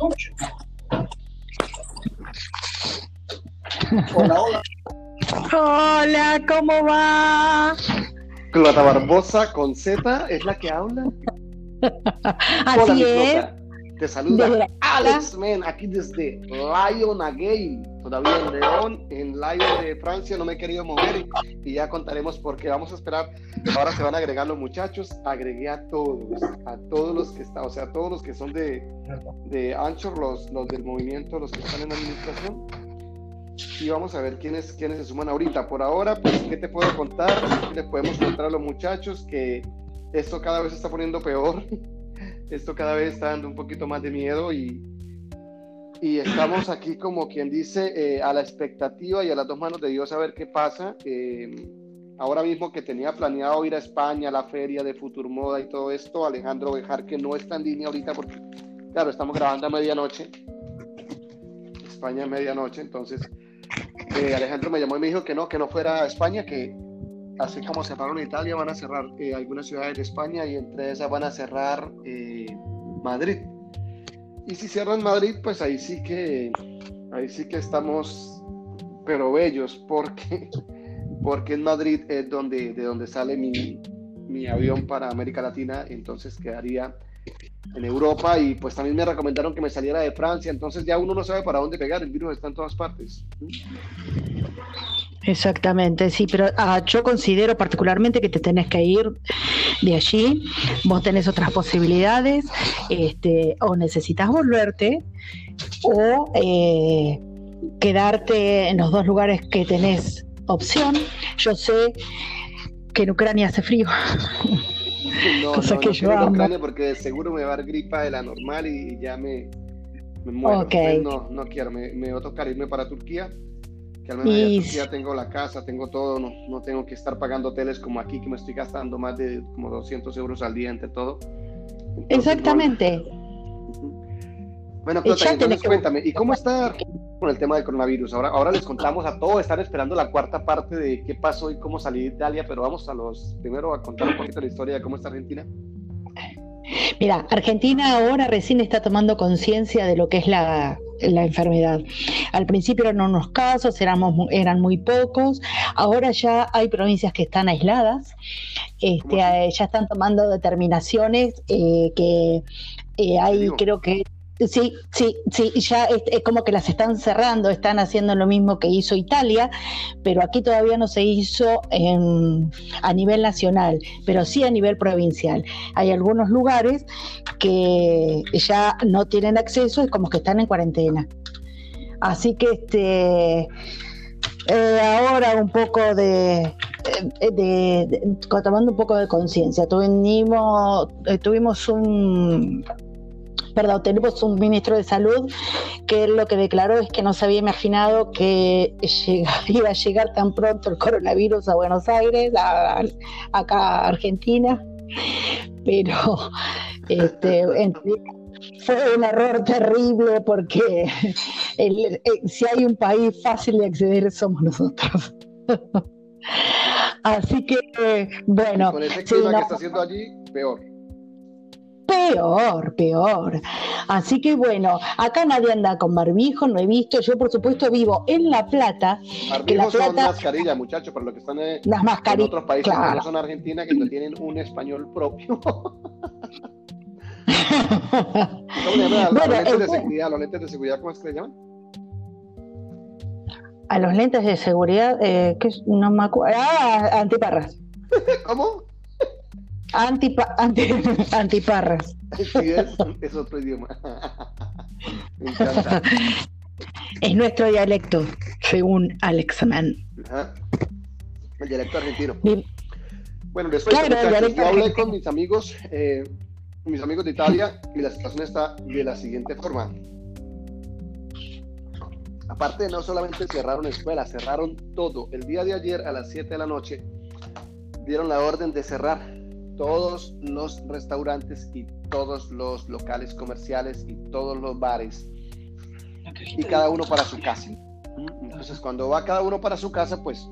Hola, hola. Hola, ¿cómo va? Clota Barbosa con Z es la que habla. Así Hola, es. Te saluda Alex Men, aquí desde Lyon again. Todavía en León, en Lyon de Francia, no me he querido mover y, ya contaremos por qué. Vamos a esperar. Ahora se van a agregar los muchachos. Agregué a todos, a todos los que están, o sea, a todos los que son de, de Anchor, los, los del movimiento, los que están en administración. Y vamos a ver quiénes, quiénes se suman ahorita. Por ahora, pues, ¿qué te puedo contar? Les podemos contar a los muchachos que esto cada vez se está poniendo peor. Esto cada vez está dando un poquito más de miedo y, y estamos aquí como quien dice eh, a la expectativa y a las dos manos de Dios a ver qué pasa. Eh, ahora mismo que tenía planeado ir a España, a la feria de Futurmoda y todo esto, Alejandro Bejar que no está en línea ahorita porque, claro, estamos grabando a medianoche. España a medianoche, entonces eh, Alejandro me llamó y me dijo que no, que no fuera a España, que así como cerraron Italia, van a cerrar algunas ciudades de España y entre esas van a cerrar Madrid. Y si cierran Madrid, pues ahí sí que, ahí sí que estamos, pero bellos, porque, porque en Madrid es donde, de donde sale mi, mi avión para América Latina, entonces quedaría en Europa y pues también me recomendaron que me saliera de Francia, entonces ya uno no sabe para dónde pegar, el virus está en todas partes. Exactamente, sí, pero ah, yo considero particularmente que te tenés que ir de allí. Vos tenés otras posibilidades, este, o necesitas volverte, o eh, quedarte en los dos lugares que tenés opción. Yo sé que en Ucrania hace frío. No, Cosa no, que no yo amo. Ucrania porque seguro me va a dar gripa de la normal y ya me, me muero. Ok. Entonces, no, no quiero, me, me va a tocar irme para Turquía, que al menos Y- Turquía tengo la casa, tengo todo, no, no tengo que estar pagando hoteles como aquí, que me estoy gastando más de como 200 euros al día entre todo. Entonces, Exactamente. Bueno, Y Clota, ya entonces que- cuéntame, ¿y cómo está con el tema del coronavirus? Ahora, ahora les contamos a todos, están esperando la cuarta parte de qué pasó y cómo salí de Italia, pero vamos a los, primero a contar un poquito la historia de cómo está Argentina. Mira, Argentina ahora recién está tomando conciencia de lo que es la, la enfermedad. Al principio eran unos casos, éramos, eran muy pocos, ahora ya hay provincias que están aisladas, este, eh, ya están tomando determinaciones eh, que eh, hay, creo que... Sí, sí, sí, ya es, como que las están cerrando, están haciendo lo mismo que hizo Italia, pero aquí todavía no se hizo a nivel nacional, pero sí a nivel provincial. Hay algunos lugares que ya no tienen acceso, es como que están en cuarentena. Así que este eh, ahora un poco de, eh, de- de- tomando un poco de conciencia. Tuvimos, eh, tuvimos un tenemos un ministro de salud que lo que declaró es que no se había imaginado que llega- iba a llegar tan pronto el coronavirus a Buenos Aires, a- acá a Argentina, pero este, en- fue un error terrible porque el- eh, si hay un país fácil de acceder somos nosotros. Así que, eh, bueno, Con sí, clima no. que está haciendo allí, peor. Peor, peor. Así que bueno, acá nadie anda con barbijo, no he visto. Yo, por supuesto, vivo en La Plata. Que La Barbijos son mascarillas, muchachos, para los que están Las en mascarillas. otros países que claro. no son Argentina, que no tienen un español propio. ¿Cómo le llaman Bueno, los lentes de seguridad? ¿Los lentes de seguridad cómo es que se llaman? A los lentes de seguridad, eh, que no me acuerdo. Ah, antiparras. ¿Cómo? Antipa- anti- antiparras. Sí, es, es otro idioma. Me encanta. Es nuestro dialecto, según Alex Mann. Ajá. El dialecto argentino. Bueno, después Claro, yo hablé con mis amigos, eh, mis amigos de Italia, y la situación está de la siguiente forma. Aparte, no solamente cerraron escuelas, cerraron todo. El día de ayer a las 7 de la noche dieron la orden de cerrar todos los restaurantes y todos los locales comerciales y todos los bares y cada uno para su casa. Entonces, cuando va cada uno para su casa, pues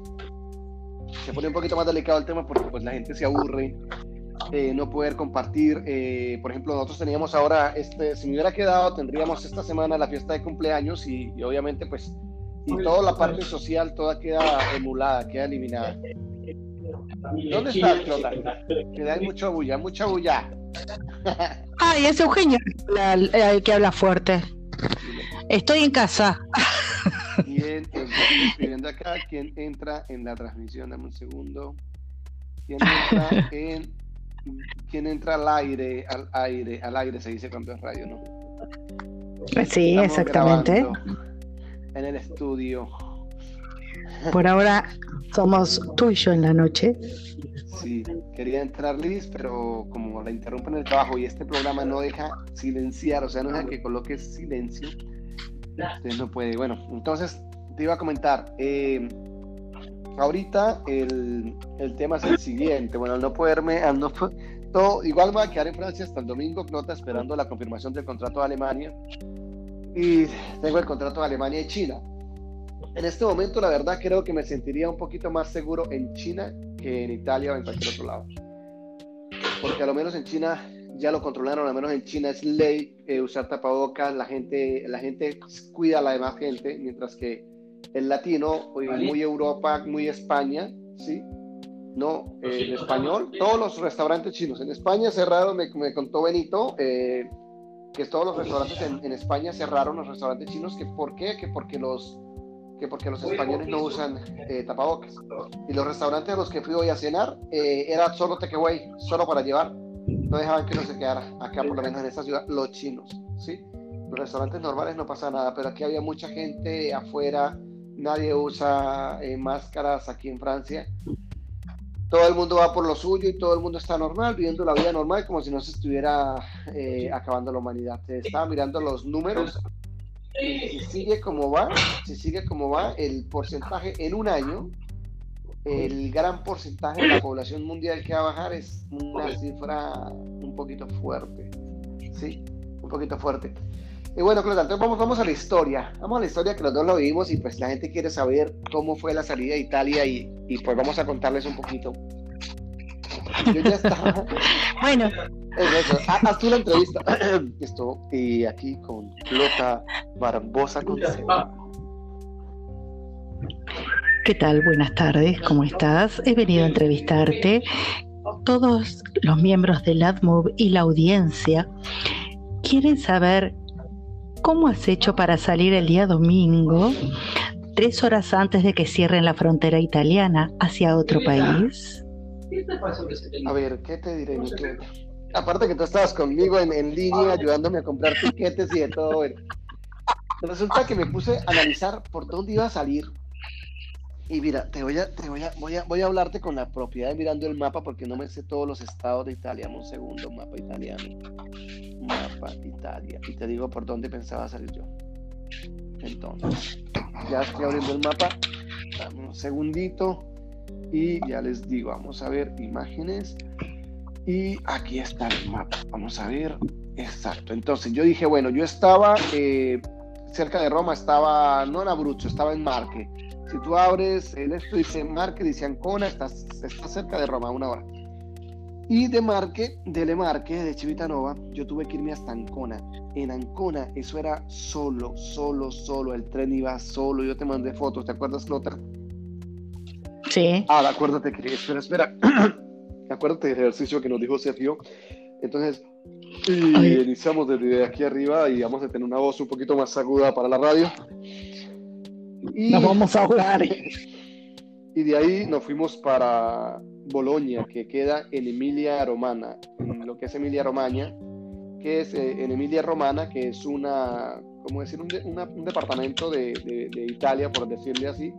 se pone un poquito más delicado el tema porque pues la gente se aburre, eh, no poder compartir. Eh, por ejemplo, nosotros teníamos ahora, este, si me hubiera quedado, tendríamos esta semana la fiesta de cumpleaños y, obviamente pues, y toda la parte social, toda queda emulada, queda eliminada. ¿Dónde está Clota? Que da mucho bulla, mucha bulla. Ay, es Eugenio el que habla fuerte. Estoy en casa. ¿Quién escribiendo acá? ¿Quién entra en la transmisión? Dame un segundo. ¿Quién entra en quién entra al aire, al aire, al aire se dice cuando es radio, ¿no? Sí, exactamente. En el estudio. Por ahora somos tú y yo en la noche. Sí, quería entrar Liz, pero como la interrumpen el trabajo y este programa no deja silenciar, o sea, no deja que coloques silencio, usted no puede. Bueno, entonces te iba a comentar, eh, ahorita el, el, tema es el siguiente, bueno, al no poderme, al no, todo, igual voy a quedar en Francia hasta el domingo, nota esperando la confirmación del contrato de Alemania y tengo el contrato de Alemania y China. En este momento, la verdad, creo que me sentiría un poquito más seguro en China que en Italia o en cualquier otro lado. Porque a lo menos en China ya lo controlaron, al menos en China es ley eh, usar tapabocas, la gente, la gente cuida a la demás gente, mientras que el latino, muy Europa, muy España, ¿sí? No, eh, en español, todos los restaurantes chinos. En España cerraron, me, me contó Benito, eh, que todos los restaurantes en, en, España cerraron los restaurantes chinos, que ¿por qué? Que porque los, que porque los españoles no usan eh, tapabocas. Y los restaurantes a los que fui hoy a cenar era solo takeaway, solo para llevar. No dejaban que uno se quedara acá, por lo menos en esta ciudad, los chinos, ¿sí? Los restaurantes normales no pasa nada, pero aquí había mucha gente afuera, nadie usa máscaras aquí en Francia todo el mundo va por lo suyo y todo el mundo está normal, viviendo la vida normal como si no se estuviera eh, acabando la humanidad. estaba mirando los números si sigue como va, si sigue como va, el porcentaje en un año, el gran porcentaje de la población mundial que va a bajar es una cifra un poquito fuerte. Sí, un poquito fuerte. Y bueno, Claudia, entonces vamos, vamos a la historia. Vamos a la historia que los dos lo vivimos y pues la gente quiere saber cómo fue la salida de Italia y, y pues vamos a contarles un poquito. Yo ya estaba. bueno. Eso. Haz tú la entrevista. Esto, y aquí con Clota Barbosa con ¿Qué tal? Buenas tardes, ¿cómo estás? He venido a entrevistarte. Todos los miembros del AdMove y la audiencia quieren saber ¿Cómo has hecho para salir el día domingo, tres horas antes de que cierren la frontera italiana, hacia otro país? A ver, ¿qué te diré, mi Aparte que tú estabas conmigo en, línea ayudándome a comprar tiquetes y de todo. Resulta que me puse a analizar por dónde iba a salir. Y mira, te voy a, te voy a, voy a, voy a hablarte con la propiedad mirando el mapa porque no me sé todos los estados de Italia. Un segundo, mapa italiano mapa Italia y te digo por dónde pensaba salir yo. Entonces, ya estoy abriendo el mapa, dame un segundito y ya les digo, vamos a ver imágenes y aquí está el mapa, vamos a ver, exacto. Entonces yo dije, bueno, yo estaba eh, cerca de Roma, estaba no en Abruzzo, estaba en Marque. Si tú abres el esto dice Marque, dice Ancona, estás, está cerca de Roma, una hora. Y de Marque, de Le Marque, de Chivitanova, yo tuve que irme hasta Ancona. En Ancona, eso era solo, solo, solo. El tren iba solo. Yo te mandé fotos, ¿te acuerdas, Lothar? Sí. Ah, acuérdate que. Espera, espera. acuérdate del ejercicio que nos dijo Sergio. Entonces, iniciamos desde aquí arriba y vamos a tener una voz un poquito más aguda para la radio. Y, nos vamos a ahogar. Y de ahí nos fuimos para Bolonia, que queda en Emilia Romana, en lo que es Emilia Romagna, que es eh, en Emilia Romana, que es una, como decir, un, un departamento de, de, Italia, por decirle así,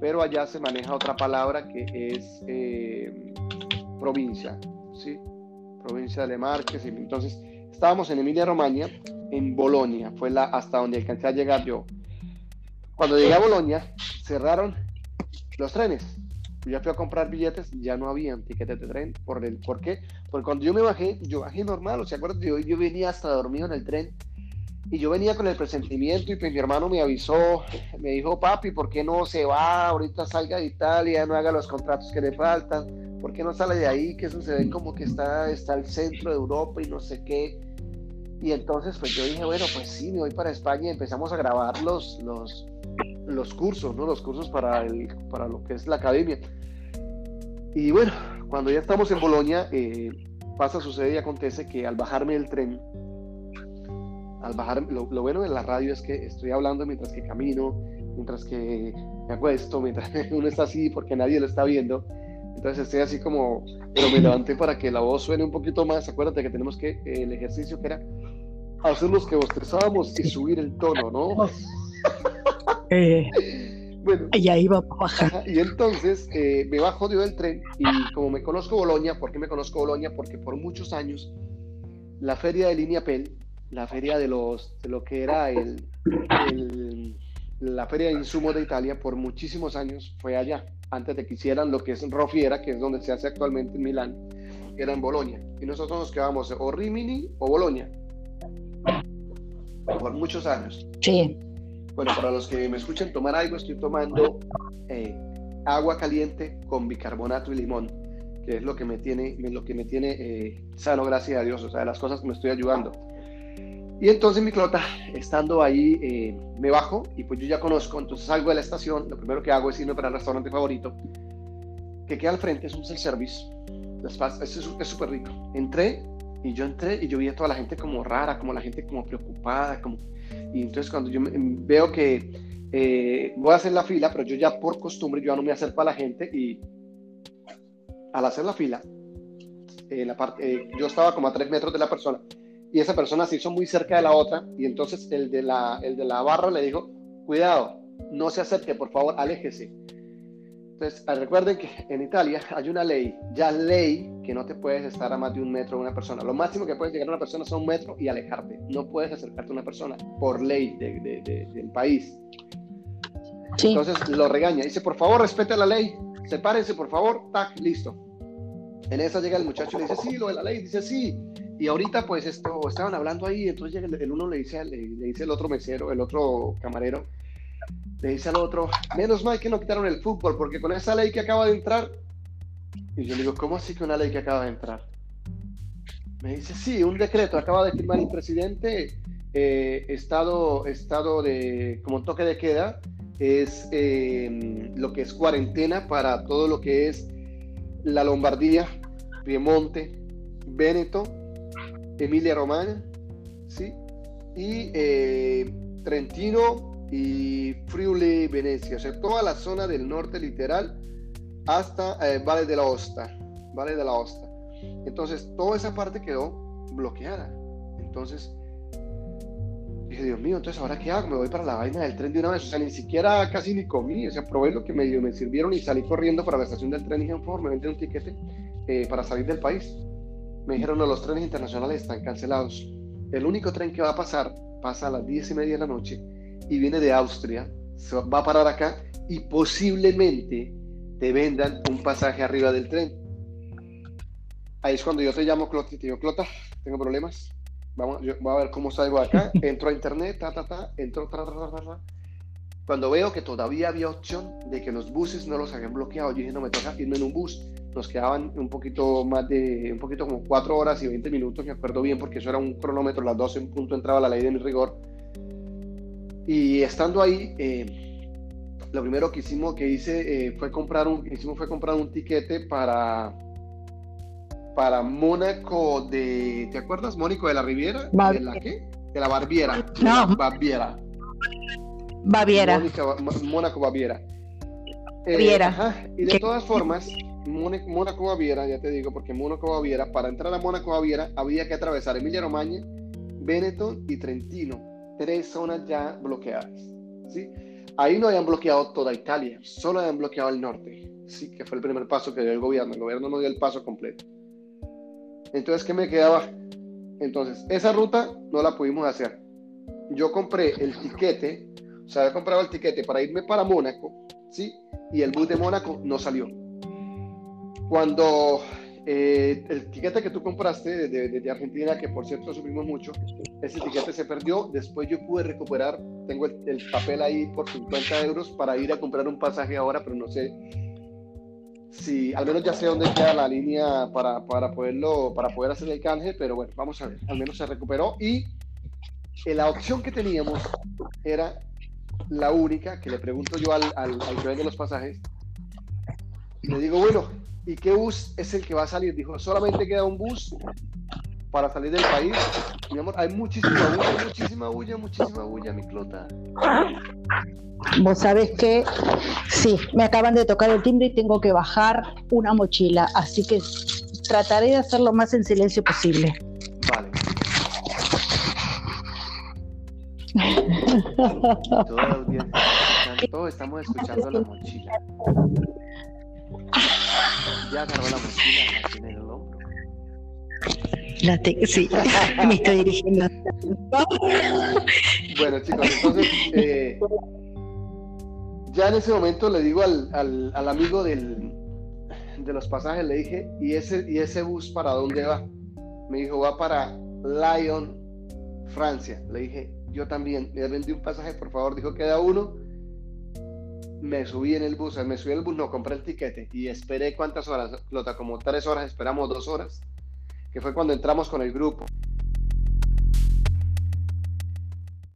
pero allá se maneja otra palabra que es eh, provincia, ¿sí? Provincia de Marques. Entonces, estábamos en Emilia Romagna, en Bolonia, fue la, hasta donde alcancé a llegar yo. Cuando llegué a Bolonia, cerraron los trenes ya fui a comprar billetes, ya no había tiquetes de tren. ¿Por, el, ¿por qué? Porque cuando yo me bajé, yo bajé normal, o sea, acuerdas, yo, yo venía hasta dormido en el tren y yo venía con el presentimiento y pues mi hermano me avisó, me dijo, papi, ¿por qué no se va? Ahorita salga de Italia, no haga los contratos que le faltan, ¿por qué no sale de ahí? Que eso se ve como que está, está el centro de Europa y no sé qué. Y entonces pues yo dije, bueno, pues sí, me voy para España y empezamos a grabar los, los, los cursos, ¿no? Los cursos para, el, para lo que es la academia. Y bueno, cuando ya estamos en Bolonia, eh, pasa, sucede y acontece que al bajarme del tren, al bajar, lo, bueno de la radio es que estoy hablando mientras que camino, mientras que me acuesto, mientras uno está así porque nadie lo está viendo. Entonces estoy así como, pero me levanté para que la voz suene un poquito más. Acuérdate que tenemos que, el ejercicio que era hacer los que bostezábamos y subir el tono, ¿no? Eh, bueno, y ahí va bajar. Y entonces eh, me bajo yo del tren y como me conozco Bolonia, ¿por qué me conozco Bolonia? Porque por muchos años la feria de Línea Pen, la feria de los de lo que era el, la feria de insumos de Italia, por muchísimos años fue allá, antes de que hicieran lo que es Rofiera, que es donde se hace actualmente en Milán, era en Bolonia. Y nosotros nos quedamos o Rimini o Bolonia por muchos años. Sí. Bueno, para los que me escuchen tomar algo, estoy tomando eh, agua caliente con bicarbonato y limón, que es lo que me tiene, lo que me tiene eh, sano, gracias a Dios, o sea, las cosas que me estoy ayudando. Y entonces mi clota, estando ahí, eh, me bajo y pues yo ya conozco, entonces salgo de la estación, lo primero que hago es irme para el restaurante favorito, que queda al frente, es un self-service, es súper rico. Entré y yo entré y yo vi a toda la gente como rara, como la gente como preocupada, como... Y entonces cuando yo veo que eh, voy a hacer la fila, pero yo ya por costumbre, yo ya no me acerco a la gente y al hacer la fila, eh, la eh, yo estaba como a tres metros de la persona y esa persona se hizo muy cerca de la otra y entonces el de la, el de la barra le dijo, cuidado, no se acerque, por favor, aléjese. Entonces, ah, recuerden que en Italia hay una ley, ya ley, que no te puedes estar a más de un metro de una persona. Lo máximo que puedes llegar a una persona es un metro y alejarte. No puedes acercarte a una persona por ley del país. Entonces lo regaña. Dice, por favor, respete la ley. Sepárense, por favor. Tac, listo. En esa llega el muchacho y le dice, sí, lo de la ley. Dice, sí. Y ahorita, pues, esto, estaban hablando ahí. Entonces llega el, uno le dice, le dice el otro mesero, el otro camarero le dice al otro, menos mal que no quitaron el fútbol, porque con esa ley que acaba de entrar, y yo le digo, ¿cómo así que una ley que acaba de entrar? Me dice, sí, un decreto, acaba de firmar el presidente, eh, estado, estado de, como toque de queda, es eh, lo que es cuarentena para todo lo que es la Lombardía, Piemonte, Véneto, Emilia Romagna, ¿sí? Y eh, Trentino, y Friuli, Venecia, o sea, toda la zona del norte literal hasta eh, Valle de la Osta, Valle de la Osta. Entonces, toda esa parte quedó bloqueada. Entonces, dije, Dios mío, entonces, ¿ahora qué hago? Me voy para la vaina del tren de una vez. O sea, ni siquiera casi ni comí. O sea, probé lo que me, me sirvieron y salí corriendo para la estación del tren y dije, por me venden un tiquete eh, para salir del país. Me dijeron, no, los trenes internacionales están cancelados. El único tren que va a pasar pasa a las diez y media de la noche y viene de Austria, se va a parar acá y posiblemente te vendan un pasaje arriba del tren. Ahí es cuando yo te llamo Clota y te digo, Clota, tengo problemas. Vamos, yo voy a ver cómo salgo acá. Entro a internet, ta, ta, ta, entro, ta, ta, ta, ta, Cuando veo que todavía había opción de que los buses no los habían bloqueado, yo dije, no me toca irme en un bus. Nos quedaban un poquito más de, un poquito como 4 horas y 20 minutos, me acuerdo bien, porque eso era un cronómetro, las 12 en punto entraba la ley de mi rigor y estando ahí, eh, lo primero que hicimos, que hice, eh, fue comprar un, hicimos fue comprar un tiquete para, para Mónaco de, ¿te acuerdas? Mónico de la Riviera, ¿de la qué? De la Barbiera. No. Baviera. Baviera. Mónaco Baviera. Eh. Y de todas formas, Mónaco Baviera, ya te digo, porque Mónaco Baviera, para entrar a Mónaco Baviera había que atravesar Emilia Romagna, Veneto y Trentino tres zonas ya bloqueadas. ¿sí? Ahí no habían bloqueado toda Italia, solo habían bloqueado el norte, sí, que fue el primer paso que dio el gobierno. El gobierno no dio el paso completo. Entonces, ¿qué me quedaba? Entonces, esa ruta no la pudimos hacer. Yo compré el tiquete, o sea, había comprado el tiquete para irme para Mónaco, ¿sí? Y el bus de Mónaco no salió. Cuando eh, el tiquete que tú compraste desde, Argentina, que por cierto subimos mucho, ese tiquete se perdió. Después yo pude recuperar, tengo el, papel ahí por 50 euros para ir a comprar un pasaje ahora, pero no sé si al menos ya sé dónde queda la línea para, para, poderlo, para poder hacer el canje, pero bueno, vamos a ver, al menos se recuperó y la opción que teníamos era la única que le pregunto yo al, al, al de los pasajes. Le digo, bueno, ¿y qué bus es el que va a salir? Dijo, solamente queda un bus para salir del país. Mi amor, hay muchísima bulla, muchísima bulla, muchísima bulla, mi clota. Vos sabés que sí, me acaban de tocar el timbre y tengo que bajar una mochila, así que trataré de hacerlo más en silencio posible. Vale. todos estamos escuchando la mochila. Ya agarró la mochila, la tiene en el hombro. La sí, me estoy dirigiendo. bueno, chicos, entonces, eh, ya en ese momento le digo al, al, amigo del, de los pasajes, le dije, ¿y ese, ¿y ese bus para dónde va? Me dijo, va para Lyon, Francia. Le dije, yo también. Le vendí un pasaje, por favor, dijo, queda uno. Me subí en el bus, me subí en el bus, no, compré el tiquete y esperé cuántas horas, Lota, como tres horas, esperamos dos horas, que fue cuando entramos con el grupo.